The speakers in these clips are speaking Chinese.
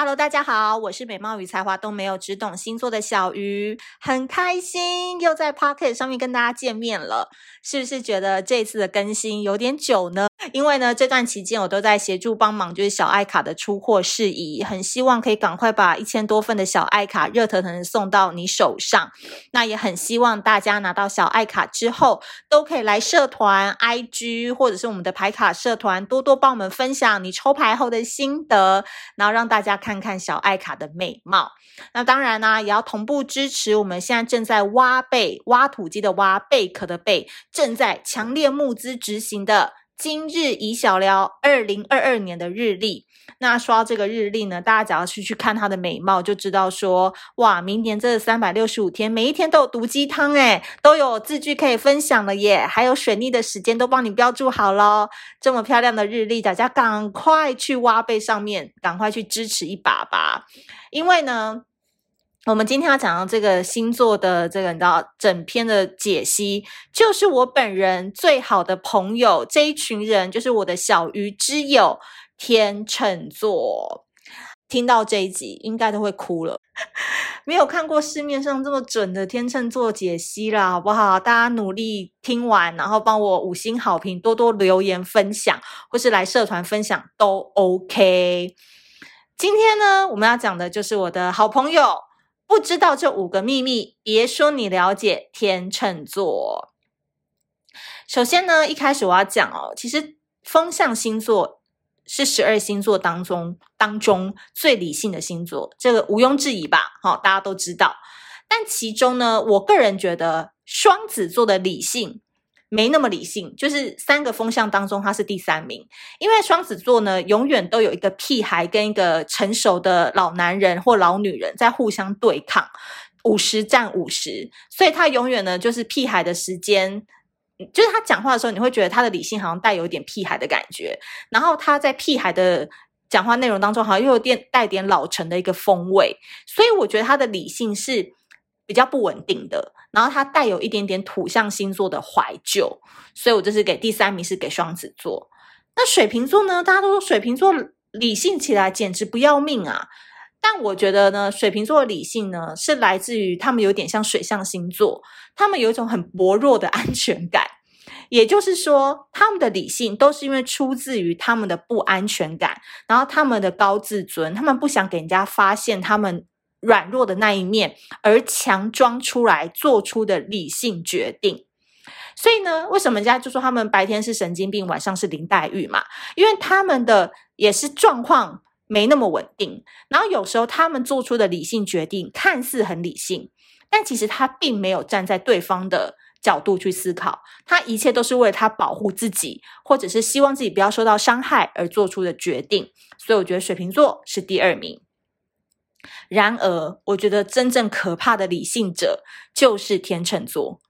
Hello，大家好，我是美貌与才华都没有，只懂星座的小鱼，很开心又在 Pocket 上面跟大家见面了。是不是觉得这次的更新有点久呢？因为呢，这段期间我都在协助帮忙，就是小爱卡的出货事宜，很希望可以赶快把一千多份的小爱卡热腾腾的送到你手上。那也很希望大家拿到小爱卡之后，都可以来社团、IG 或者是我们的牌卡社团，多多帮我们分享你抽牌后的心得，然后让大家看看看小爱卡的美貌。那当然呢、也要同步支持我们现在正在挖贝、挖土机的挖贝壳的贝。正在强烈募资执行的今日宜小聊二零二二年的日历，那说到这个日历呢，大家只要去去看它的美貌，就知道说，哇，明年这三百六十五天，每一天都有毒鸡汤诶，都有字句可以分享了耶，还有水逆的时间都帮你标注好咯。这么漂亮的日历，大家赶快去挖贝上面，赶快去支持一把吧，因为呢。我们今天要讲到这个星座的这个，你知道，整篇的解析，就是我本人最好的朋友这一群人，就是我的小鱼之友天秤座。听到这一集，应该都会哭了。没有看过市面上这么准的天秤座解析啦，好不好？大家努力听完，然后帮我五星好评，多多留言分享，或是来社团分享都 OK。今天呢，我们要讲的就是我的好朋友。不知道这五个秘密，别说你了解天秤座。首先呢，一开始我要讲哦，其实风象星座是十二星座当中当中最理性的星座，这个毋庸置疑吧？好，大家都知道。但其中呢，我个人觉得双子座的理性。没那么理性，就是三个风向当中，他是第三名。因为双子座呢，永远都有一个屁孩跟一个成熟的老男人或老女人在互相对抗，五十战五十，所以他永远呢就是屁孩的时间，就是他讲话的时候，你会觉得他的理性好像带有一点屁孩的感觉，然后他在屁孩的讲话内容当中，好像又有点带点老成的一个风味，所以我觉得他的理性是比较不稳定的。然后它带有一点点土象星座的怀旧，所以我就是给第三名是给双子座。那水瓶座呢？大家都说水瓶座理性起来简直不要命啊！但我觉得呢，水瓶座的理性呢是来自于他们有点像水象星座，他们有一种很薄弱的安全感，也就是说，他们的理性都是因为出自于他们的不安全感，然后他们的高自尊，他们不想给人家发现他们。软弱的那一面，而强装出来做出的理性决定。所以呢，为什么人家就说他们白天是神经病，晚上是林黛玉嘛？因为他们的也是状况没那么稳定。然后有时候他们做出的理性决定看似很理性，但其实他并没有站在对方的角度去思考，他一切都是为了他保护自己，或者是希望自己不要受到伤害而做出的决定。所以我觉得水瓶座是第二名。然而，我觉得真正可怕的理性者就是天秤座，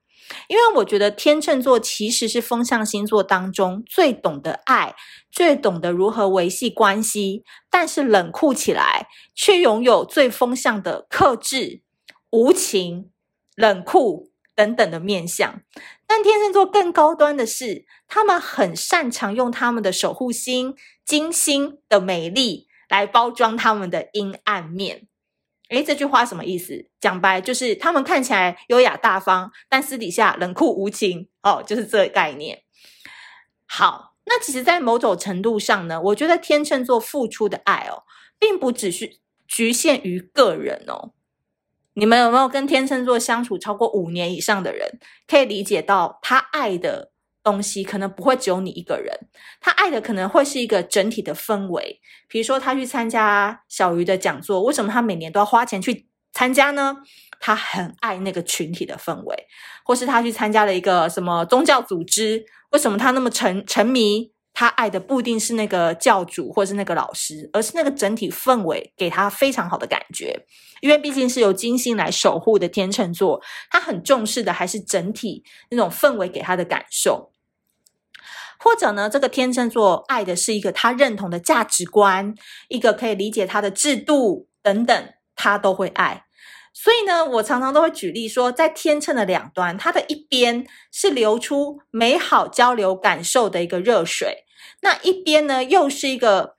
因为我觉得天秤座其实是风象星座当中最懂得爱、最懂得如何维系关系，但是冷酷起来却拥有最风象的克制、无情、冷酷等等的面相。但天秤座更高端的是，他们很擅长用他们的守护星、金星的美丽。来包装他们的阴暗面，诶，这句话什么意思？讲白就是他们看起来优雅大方，但私底下冷酷无情哦，就是这个概念。好，那其实，在某种程度上呢，我觉得天秤座付出的爱哦，并不只是局限于个人哦。你们有没有跟天秤座相处超过五年以上的人，可以理解到他爱的？东西可能不会只有你一个人，他爱的可能会是一个整体的氛围。比如说，他去参加小鱼的讲座，为什么他每年都要花钱去参加呢？他很爱那个群体的氛围，或是他去参加了一个什么宗教组织，为什么他那么沉沉迷？他爱的不一定是那个教主或是那个老师，而是那个整体氛围给他非常好的感觉。因为毕竟是由金星来守护的天秤座，他很重视的还是整体那种氛围给他的感受。或者呢，这个天秤座爱的是一个他认同的价值观，一个可以理解他的制度等等，他都会爱。所以呢，我常常都会举例说，在天秤的两端，它的一边是流出美好交流感受的一个热水，那一边呢，又是一个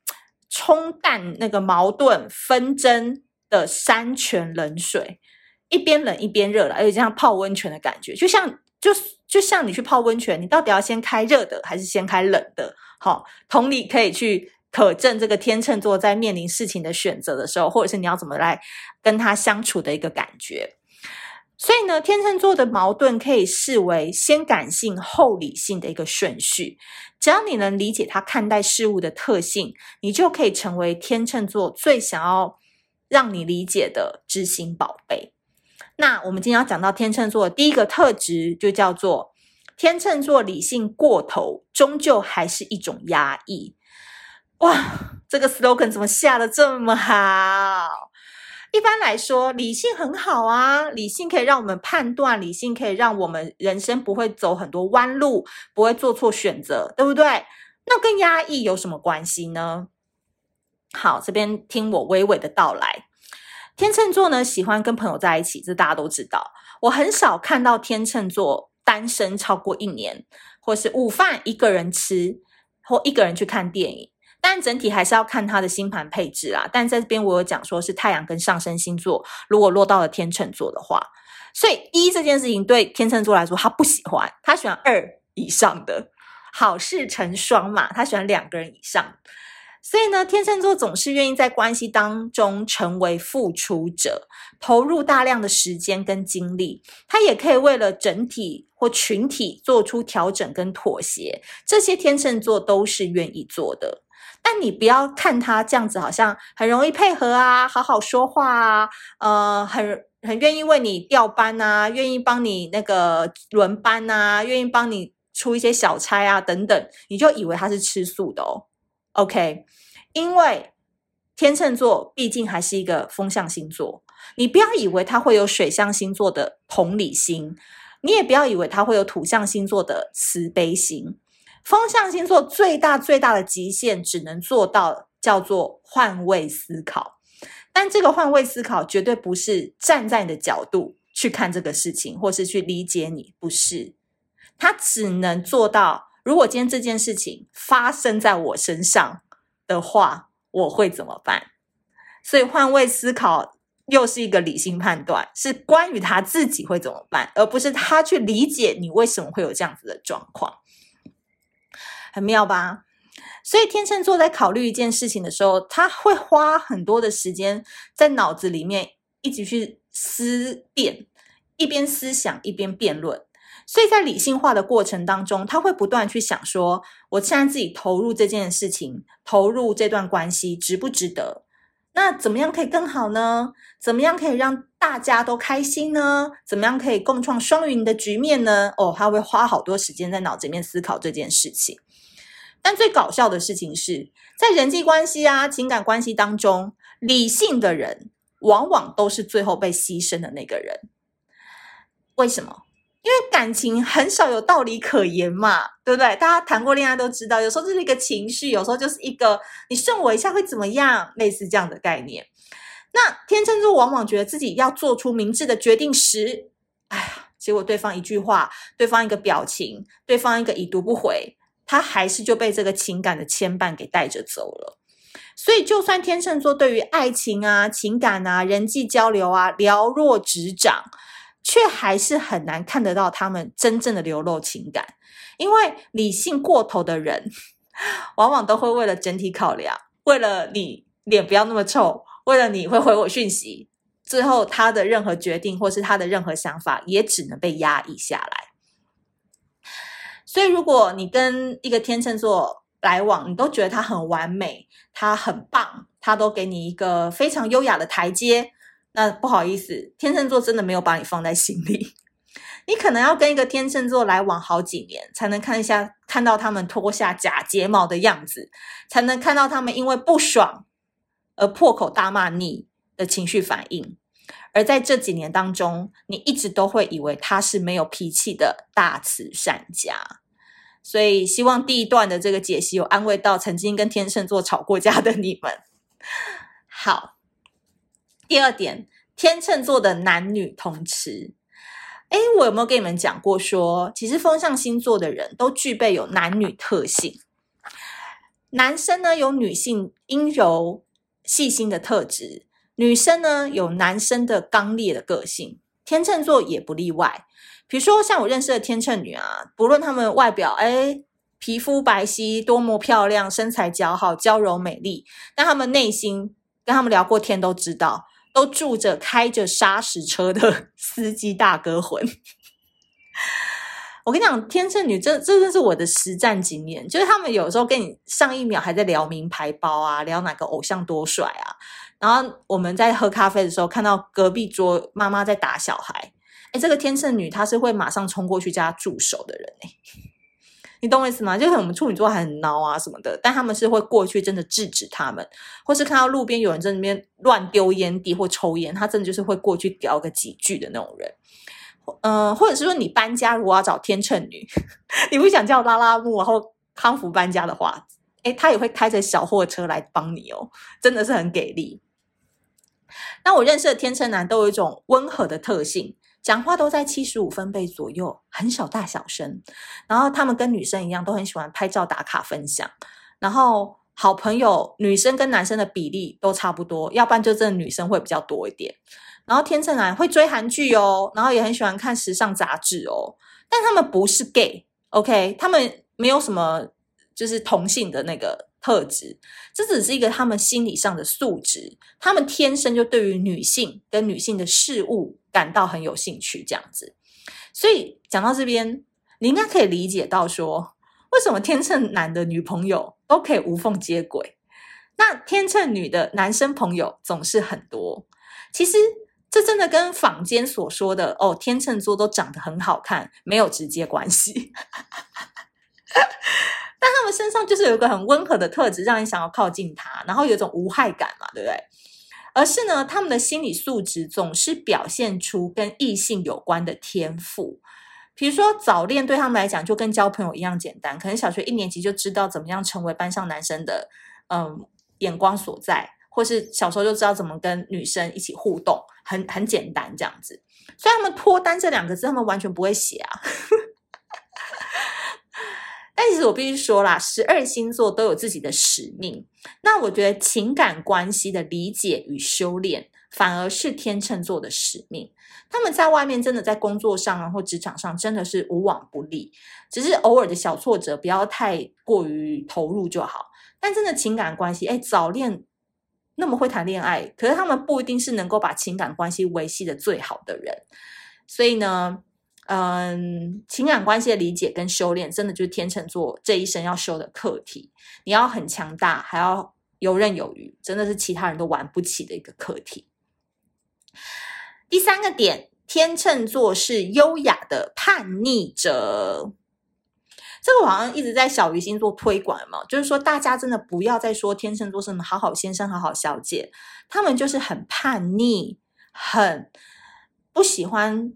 冲淡那个矛盾纷争的山泉冷水，一边冷一边热了，而且像泡温泉的感觉，就像就就像你去泡温泉，你到底要先开热的还是先开冷的？好，同理可以去可证这个天秤座在面临事情的选择的时候，或者是你要怎么来跟他相处的一个感觉。所以呢，天秤座的矛盾可以视为先感性后理性的一个顺序。只要你能理解他看待事物的特性，你就可以成为天秤座最想要让你理解的知心宝贝。那我们今天要讲到天秤座的第一个特质，就叫做天秤座理性过头，终究还是一种压抑。哇，这个 slogan 怎么下的这么好？一般来说，理性很好啊，理性可以让我们判断，理性可以让我们人生不会走很多弯路，不会做错选择，对不对？那跟压抑有什么关系呢？好，这边听我娓娓的道来。天秤座呢，喜欢跟朋友在一起，这大家都知道。我很少看到天秤座单身超过一年，或是午饭一个人吃，或一个人去看电影。但整体还是要看他的星盘配置啦。但在这边我有讲说是太阳跟上升星座，如果落到了天秤座的话，所以一这件事情对天秤座来说他不喜欢，他喜欢二以上的，好事成双嘛，他喜欢两个人以上。所以呢，天秤座总是愿意在关系当中成为付出者，投入大量的时间跟精力。他也可以为了整体或群体做出调整跟妥协，这些天秤座都是愿意做的。但你不要看他这样子，好像很容易配合啊，好好说话啊，呃，很很愿意为你调班啊，愿意帮你那个轮班啊，愿意帮你出一些小差啊，等等，你就以为他是吃素的哦。OK，因为天秤座毕竟还是一个风象星座，你不要以为它会有水象星座的同理心，你也不要以为它会有土象星座的慈悲心。风象星座最大最大的极限只能做到叫做换位思考，但这个换位思考绝对不是站在你的角度去看这个事情，或是去理解你，不是。他只能做到，如果今天这件事情发生在我身上的话，我会怎么办？所以换位思考又是一个理性判断，是关于他自己会怎么办，而不是他去理解你为什么会有这样子的状况。很妙吧？所以天秤座在考虑一件事情的时候，他会花很多的时间在脑子里面一直去思辨，一边思想一边辩论。所以在理性化的过程当中，他会不断去想说：我现在自己投入这件事情，投入这段关系，值不值得？那怎么样可以更好呢？怎么样可以让大家都开心呢？怎么样可以共创双赢的局面呢？哦，他会花好多时间在脑子里面思考这件事情。但最搞笑的事情是，在人际关系啊、情感关系当中，理性的人往往都是最后被牺牲的那个人。为什么？因为感情很少有道理可言嘛，对不对？大家谈过恋爱都知道，有时候就是一个情绪，有时候就是一个你顺我一下会怎么样，类似这样的概念。那天秤座往往觉得自己要做出明智的决定时，哎呀，结果对方一句话，对方一个表情，对方一个已读不回。他还是就被这个情感的牵绊给带着走了，所以就算天秤座对于爱情啊、情感啊、人际交流啊了若指掌，却还是很难看得到他们真正的流露情感，因为理性过头的人，往往都会为了整体考量，为了你脸不要那么臭，为了你会回我讯息，最后他的任何决定或是他的任何想法，也只能被压抑下来。所以，如果你跟一个天秤座来往，你都觉得他很完美，他很棒，他都给你一个非常优雅的台阶，那不好意思，天秤座真的没有把你放在心里。你可能要跟一个天秤座来往好几年，才能看一下看到他们脱下假睫毛的样子，才能看到他们因为不爽而破口大骂你的情绪反应。而在这几年当中，你一直都会以为他是没有脾气的大慈善家。所以，希望第一段的这个解析有安慰到曾经跟天秤座吵过架的你们。好，第二点，天秤座的男女通吃。诶，我有没有跟你们讲过说，其实风象星座的人都具备有男女特性。男生呢有女性阴柔细心的特质，女生呢有男生的刚烈的个性，天秤座也不例外。比如说像我认识的天秤女啊，不论她们外表诶皮肤白皙，多么漂亮，身材姣好，娇柔美丽，但她们内心跟他们聊过天都知道，都住着开着砂石车的 司机大哥魂。我跟你讲，天秤女这这真是我的实战经验，就是他们有时候跟你上一秒还在聊名牌包啊，聊哪个偶像多帅啊，然后我们在喝咖啡的时候，看到隔壁桌妈妈在打小孩，诶这个天秤女她是会马上冲过去叫她住手的人诶你懂我意思吗？就是我们处女座很孬啊什么的，但他们是会过去真的制止他们，或是看到路边有人在那边乱丢烟蒂或抽烟，他真的就是会过去聊个几句的那种人。嗯、或者是说你搬家如果要找天秤女，你不想叫拉拉木然后康福搬家的话，诶他也会开着小货车来帮你哦，真的是很给力。那我认识的天秤男都有一种温和的特性，讲话都在七十五分贝左右，很小大小声。然后他们跟女生一样，都很喜欢拍照打卡分享。然后好朋友女生跟男生的比例都差不多，要不然就真的女生会比较多一点。然后天秤男会追韩剧哦，然后也很喜欢看时尚杂志哦，但他们不是 gay，OK，他们没有什么就是同性的那个特质，这只是一个他们心理上的素质，他们天生就对于女性跟女性的事物感到很有兴趣，这样子。所以讲到这边，你应该可以理解到说，为什么天秤男的女朋友都可以无缝接轨，那天秤女的男生朋友总是很多，其实。这真的跟坊间所说的哦，天秤座都长得很好看没有直接关系，但他们身上就是有一个很温和的特质，让你想要靠近他，然后有一种无害感嘛，对不对？而是呢，他们的心理素质总是表现出跟异性有关的天赋，比如说早恋对他们来讲就跟交朋友一样简单，可能小学一年级就知道怎么样成为班上男生的嗯眼光所在。或是小时候就知道怎么跟女生一起互动，很很简单这样子。所以他们脱单这两个字，他们完全不会写啊。但其实我必须说啦，十二星座都有自己的使命。那我觉得情感关系的理解与修炼，反而是天秤座的使命。他们在外面真的在工作上啊，或职场上真的是无往不利，只是偶尔的小挫折不要太过于投入就好。但真的情感关系，哎，早恋。那么会谈恋爱，可是他们不一定是能够把情感关系维系的最好的人，所以呢，嗯，情感关系的理解跟修炼，真的就是天秤座这一生要修的课题。你要很强大，还要游刃有余，真的是其他人都玩不起的一个课题。第三个点，天秤座是优雅的叛逆者。这个好像一直在小鱼星座推广嘛，就是说大家真的不要再说天秤座是什么好好先生、好好小姐，他们就是很叛逆，很不喜欢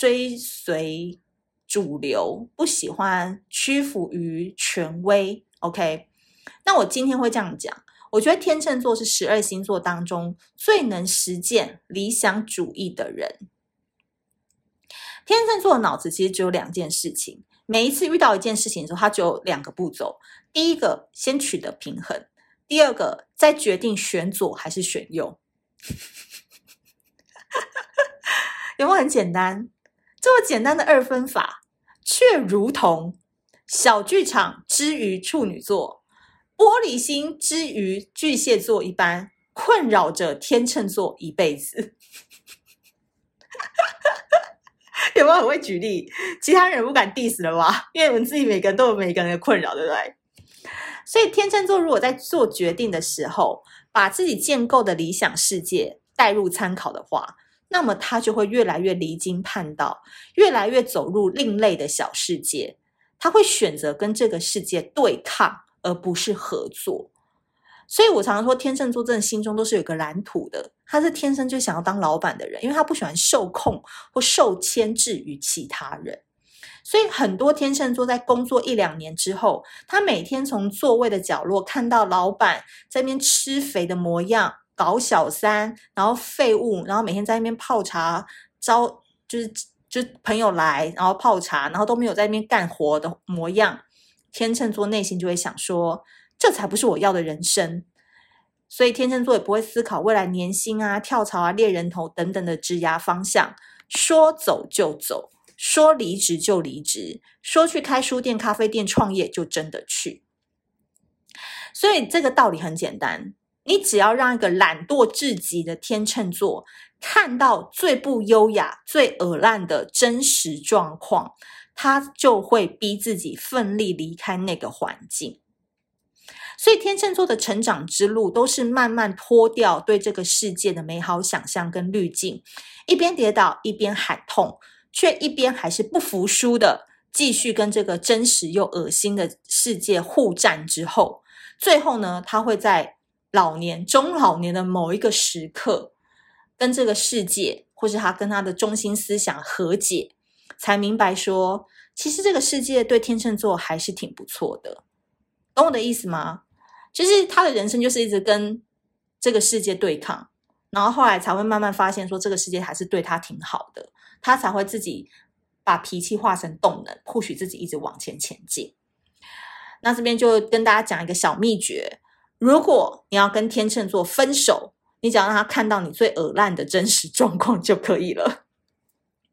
追随主流，不喜欢屈服于权威。OK，那我今天会这样讲，我觉得天秤座是十二星座当中最能实践理想主义的人。天秤座的脑子其实只有两件事情。每一次遇到一件事情的时候，他只有两个步骤：第一个，先取得平衡；第二个，再决定选左还是选右。有没有很简单？这么简单的二分法，却如同小剧场之于处女座、玻璃心之于巨蟹座一般，困扰着天秤座一辈子。有没有很会举例？其他人不敢 diss 了吧？因为我们自己每个人都有每个人的困扰，对不对？所以天秤座如果在做决定的时候，把自己建构的理想世界带入参考的话，那么他就会越来越离经叛道，越来越走入另类的小世界。他会选择跟这个世界对抗，而不是合作。所以我常常说，天秤座真的心中都是有个蓝图的。他是天生就想要当老板的人，因为他不喜欢受控或受牵制于其他人。所以很多天秤座在工作一两年之后，他每天从座位的角落看到老板在那边吃肥的模样，搞小三，然后废物，然后每天在那边泡茶，招就是就朋友来，然后泡茶，然后都没有在那边干活的模样。天秤座内心就会想说。这才不是我要的人生。所以天秤座也不会思考未来年薪啊、跳槽啊、猎人头等等的职涯方向，说走就走，说离职就离职，说去开书店、咖啡店创业就真的去。所以这个道理很简单，你只要让一个懒惰至极的天秤座看到最不优雅、最恶烂的真实状况，他就会逼自己奋力离开那个环境。所以天秤座的成长之路都是慢慢脱掉对这个世界的美好想象跟滤镜，一边跌倒一边喊痛，却一边还是不服输的继续跟这个真实又恶心的世界互战之后，最后呢，他会在老年、中老年的某一个时刻，跟这个世界，或是他跟他的中心思想和解，才明白说，其实这个世界对天秤座还是挺不错的，懂我的意思吗？其实他的人生就是一直跟这个世界对抗，然后后来才会慢慢发现说这个世界还是对他挺好的，他才会自己把脾气化成动能，或许自己一直往前前进。那这边就跟大家讲一个小秘诀：如果你要跟天秤座分手，你只要让他看到你最恶烂的真实状况就可以了。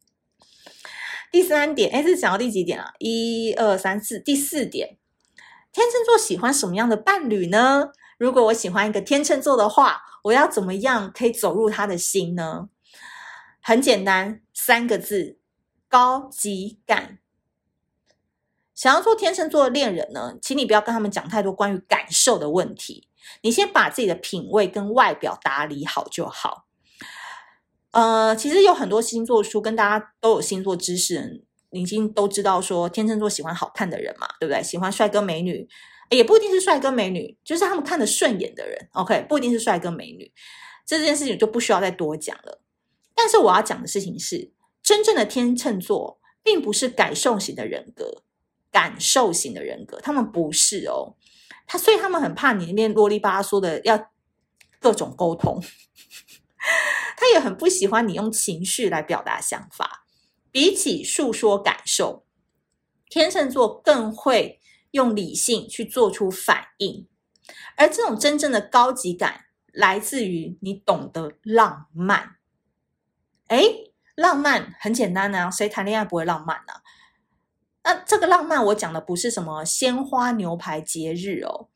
第三点，哎，这是讲到第几点啊？一二三四，第四点。天秤座喜欢什么样的伴侣呢？如果我喜欢一个天秤座的话，我要怎么样可以走入他的心呢？很简单，三个字：高级感。想要做天秤座的恋人呢，请你不要跟他们讲太多关于感受的问题，你先把自己的品味跟外表打理好就好。呃，其实有很多星座书跟大家都有星座知识。已经都知道说天秤座喜欢好看的人嘛，对不对？喜欢帅哥美女，也不一定是帅哥美女，就是他们看得顺眼的人。OK，不一定是帅哥美女，这件事情就不需要再多讲了。但是我要讲的事情是，真正的天秤座并不是感受型的人格，感受型的人格，他们不是哦。他所以他们很怕你那边啰里吧嗦的要各种沟通，他也很不喜欢你用情绪来表达想法。比起诉说感受，天秤座更会用理性去做出反应，而这种真正的高级感来自于你懂得浪漫。诶，浪漫很简单啊，谁谈恋爱不会浪漫呢？那这个浪漫我讲的不是什么鲜花牛排节日哦，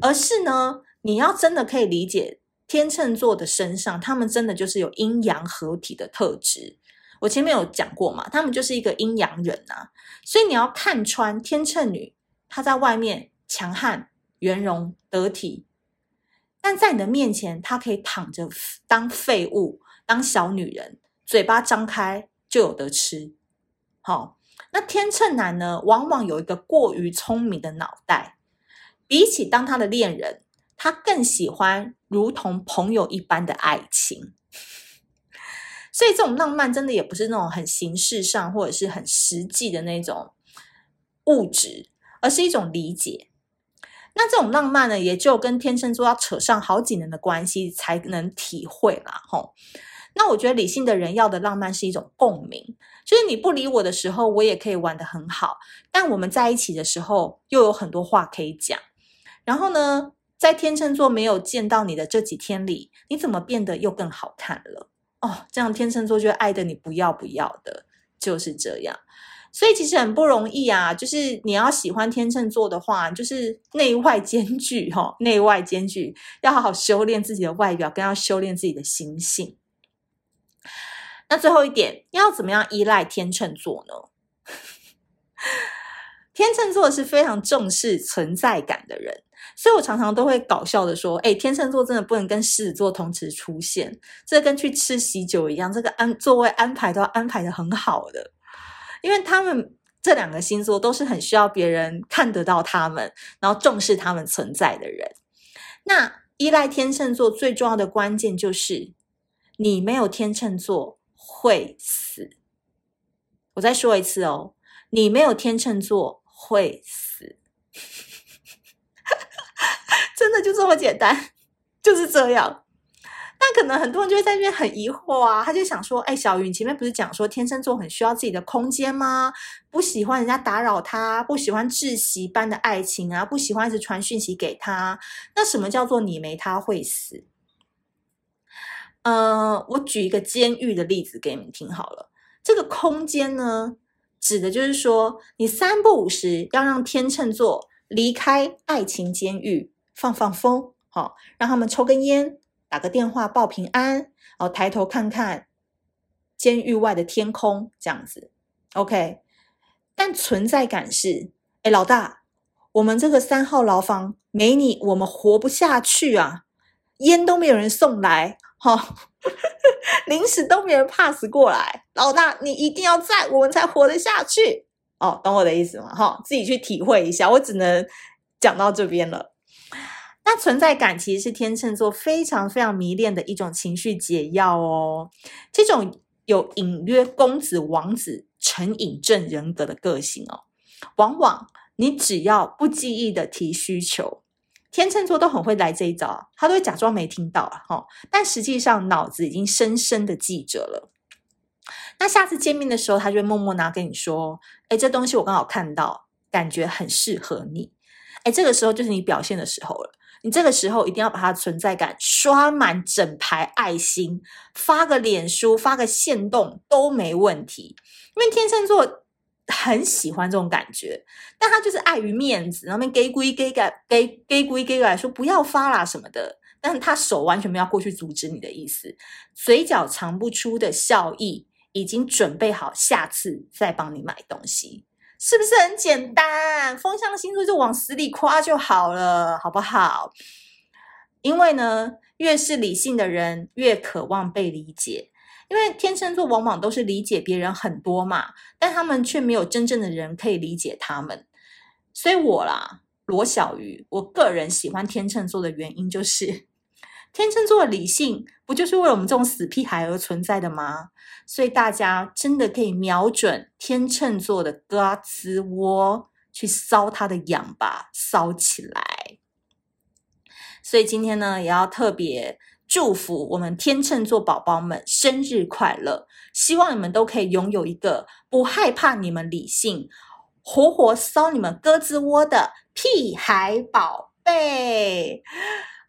而是呢，你要真的可以理解天秤座的身上，他们真的就是有阴阳合体的特质。我前面有讲过嘛，他们就是一个阴阳人呐、啊，所以你要看穿天秤女，她在外面强悍、圆融、得体，但在你的面前，她可以躺着当废物、当小女人，嘴巴张开就有得吃。好，那天秤男呢，往往有一个过于聪明的脑袋，比起当他的恋人，他更喜欢如同朋友一般的爱情。所以这种浪漫真的也不是那种很形式上或者是很实际的那种物质，而是一种理解。那这种浪漫呢，也就跟天秤座要扯上好几年的关系才能体会啦。吼，那我觉得理性的人要的浪漫是一种共鸣，就是你不理我的时候，我也可以玩得很好；但我们在一起的时候，又有很多话可以讲。然后呢，在天秤座没有见到你的这几天里，你怎么变得又更好看了？哦，这样天秤座就爱得你不要不要的，就是这样。所以其实很不容易啊，就是你要喜欢天秤座的话，就是内外兼具哈、哦，内外兼具，要好好修炼自己的外表，更要修炼自己的心性。那最后一点，要怎么样依赖天秤座呢？天秤座是非常重视存在感的人。所以我常常都会搞笑的说，哎，天秤座真的不能跟狮子座同时出现，这跟去吃喜酒一样，这个安座位安排都要安排的很好的，因为他们这两个星座都是很需要别人看得到他们，然后重视他们存在的人。那依赖天秤座最重要的关键就是，你没有天秤座会死。我再说一次哦，你没有天秤座会死。真的就这么简单，就是这样。那可能很多人就会在那边很疑惑啊，他就想说，哎，小云，前面不是讲说天秤座很需要自己的空间吗？不喜欢人家打扰他，不喜欢窒息般的爱情啊，不喜欢一直传讯息给他。那什么叫做你没他会死？呃，我举一个监狱的例子给你们听好了。这个空间呢，指的就是说，你三不五时要让天秤座离开爱情监狱，放放风，好、哦，让他们抽根烟。打个电话报平安，然后抬头看看监狱外的天空，这样子，OK。但存在感是，哎，老大，我们这个三号牢房没你，我们活不下去啊！烟都没有人送来，哈、哦，零食都没人 pass 过来，老大，你一定要在，我们才活得下去。哦，懂我的意思吗？哈、哦，自己去体会一下，我只能讲到这边了。那存在感其实是天秤座非常非常迷恋的一种情绪解药哦。这种有隐约公子王子成瘾症人格的个性哦，往往你只要不经意的提需求，天秤座都很会来这一招，他都会假装没听到啊，哈，但实际上脑子已经深深的记着了。那下次见面的时候，他就会默默拿给你说：“哎，这东西我刚好看到，感觉很适合你。”哎，这个时候就是你表现的时候了。你这个时候一定要把它存在感刷满整排爱心，发个脸书，发个线动都没问题。因为天秤座很喜欢这种感觉，但他就是碍于面子，然后面给归给改给给归给改说不要发啦什么的，但是他手完全没有过去阻止你的意思，嘴角藏不出的笑意，已经准备好下次再帮你买东西。是不是很简单？风象星座就往死里夸就好了，好不好？因为呢，越是理性的人，越渴望被理解。因为天秤座往往都是理解别人很多嘛，但他们却没有真正的人可以理解他们。所以我啦，罗小鱼，我个人喜欢天秤座的原因就是。天秤座的理性不就是为了我们这种死屁孩而存在的吗？所以大家真的可以瞄准天秤座的胳肢窝去搔他的痒吧，搔起来。所以今天呢，也要特别祝福我们天秤座宝宝们生日快乐！希望你们都可以拥有一个不害怕你们理性，活活骚你们鸽子窝的屁孩宝贝。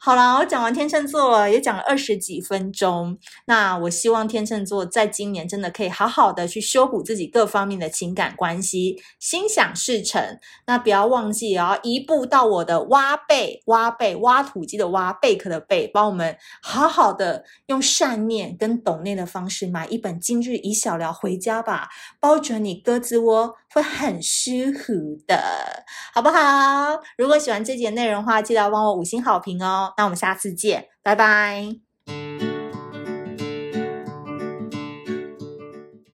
好了，我讲完天秤座了，也讲了二十几分钟。那我希望天秤座在今年真的可以好好的去修补自己各方面的情感关系，心想事成。那不要忘记哦，移步到我的挖贝、挖贝、挖土机的挖贝壳的贝，帮我们好好的用善念跟懂念的方式买一本今日已晓聊回家吧，包准你胳肢窝会很舒服的，好不好？如果喜欢这节内容的话，记得要帮我五星好评哦。那我们下次见，拜拜。